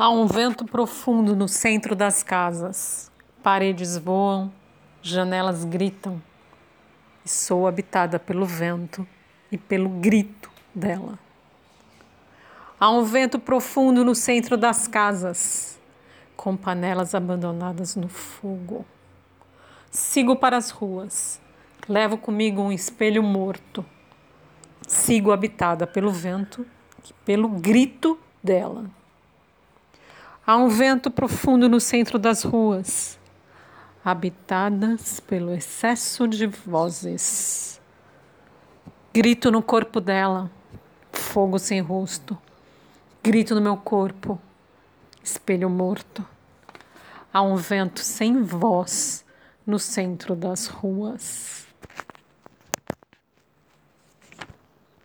Há um vento profundo no centro das casas. Paredes voam, janelas gritam. E sou habitada pelo vento e pelo grito dela. Há um vento profundo no centro das casas, com panelas abandonadas no fogo. Sigo para as ruas, levo comigo um espelho morto. Sigo habitada pelo vento e pelo grito dela. Há um vento profundo no centro das ruas, habitadas pelo excesso de vozes. Grito no corpo dela, fogo sem rosto. Grito no meu corpo, espelho morto. Há um vento sem voz no centro das ruas.